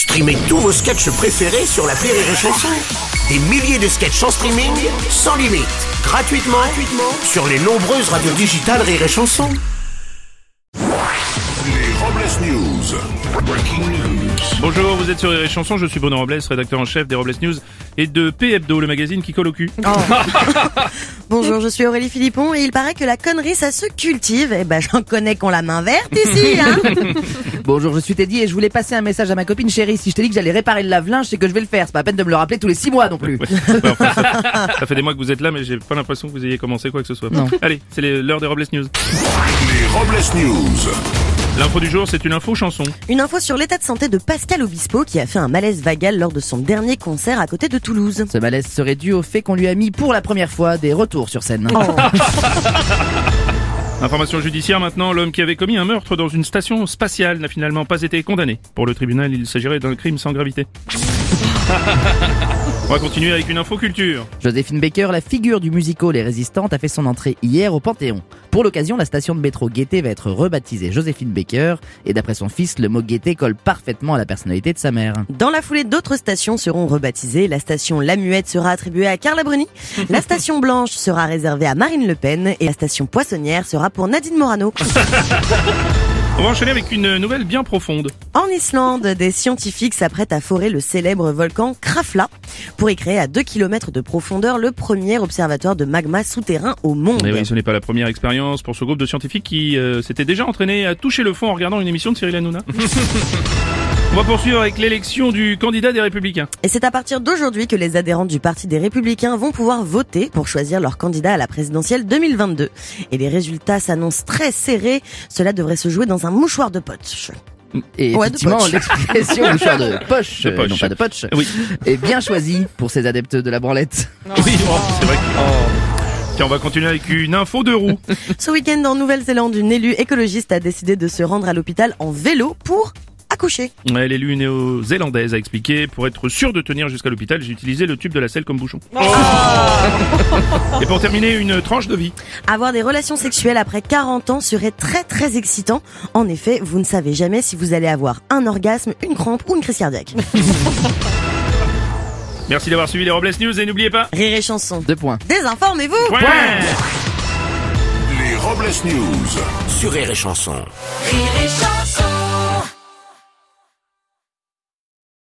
Streamez tous vos sketchs préférés sur la Rire et Chanson. Des milliers de sketchs en streaming, sans limite, gratuitement, gratuitement sur les nombreuses radios digitales Rire et Chanson. Les Robles News. Breaking news. Bonjour, vous êtes sur Rire et Chanson, je suis Bruno Robles, rédacteur en chef des Robles News et de P Hebdo, le magazine qui colle au cul. Bonjour, je suis Aurélie Philippon et il paraît que la connerie ça se cultive. Et ben j'en connais qu'on la main verte ici, hein. Bonjour, je suis Teddy et je voulais passer un message à ma copine chérie. Si je te dis que j'allais réparer le lave-linge, c'est que je vais le faire. C'est pas la peine de me le rappeler tous les six mois non plus. Ouais, enfin, ça, ça fait des mois que vous êtes là, mais j'ai pas l'impression que vous ayez commencé quoi que ce soit. Non. Allez, c'est les- l'heure des Robles News. Les Robles News. L'info du jour, c'est une info chanson. Une info sur l'état de santé de Pascal Obispo qui a fait un malaise vagal lors de son dernier concert à côté de Toulouse. Ce malaise serait dû au fait qu'on lui a mis pour la première fois des retours sur scène. Information judiciaire maintenant, l'homme qui avait commis un meurtre dans une station spatiale n'a finalement pas été condamné. Pour le tribunal, il s'agirait d'un crime sans gravité. On va continuer avec une info culture. Joséphine Baker, la figure du musical Les Résistantes, a fait son entrée hier au Panthéon. Pour l'occasion, la station de métro Gaieté va être rebaptisée Joséphine Baker et d'après son fils, le mot Gaieté colle parfaitement à la personnalité de sa mère. Dans la foulée, d'autres stations seront rebaptisées. La station La Muette sera attribuée à Carla Bruni. La station Blanche sera réservée à Marine Le Pen et la station Poissonnière sera pour Nadine Morano. On va enchaîner avec une nouvelle bien profonde. En Islande, des scientifiques s'apprêtent à forer le célèbre volcan Krafla pour y créer à 2 km de profondeur le premier observatoire de magma souterrain au monde. Et Eh oui, ce n'est pas la première expérience pour ce groupe de scientifiques qui euh, s'était déjà entraîné à toucher le fond en regardant une émission de Cyril Hanouna. On va poursuivre avec l'élection du candidat des Républicains. Et c'est à partir d'aujourd'hui que les adhérents du Parti des Républicains vont pouvoir voter pour choisir leur candidat à la présidentielle 2022. Et les résultats s'annoncent très serrés. Cela devrait se jouer dans un mouchoir de poche. Et Ouais, effectivement, l'expression mouchoir de poche, De euh, poche. non pas de poche, Oui. est bien choisie pour ces adeptes de la branlette. Oui, oh, c'est vrai. que- Tiens, on va continuer avec une info de roue. Ce week-end en Nouvelle-Zélande, une élue écologiste a décidé de se rendre à l'hôpital en vélo pour accoucher. Ouais, L'élu néo-zélandaise a expliqué Pour être sûr de tenir jusqu'à l'hôpital, j'ai utilisé le tube de la selle comme bouchon. Et pour terminer, une tranche de vie. Avoir des relations sexuelles après 40 ans serait très très excitant. En effet, vous ne savez jamais si vous allez avoir un orgasme, une crampe ou une crise cardiaque. Merci d'avoir suivi les Robles News et n'oubliez pas... Rire et chanson. Deux points. Désinformez-vous Point Les Robles News. Sur Rire et Chanson. Rire et chanson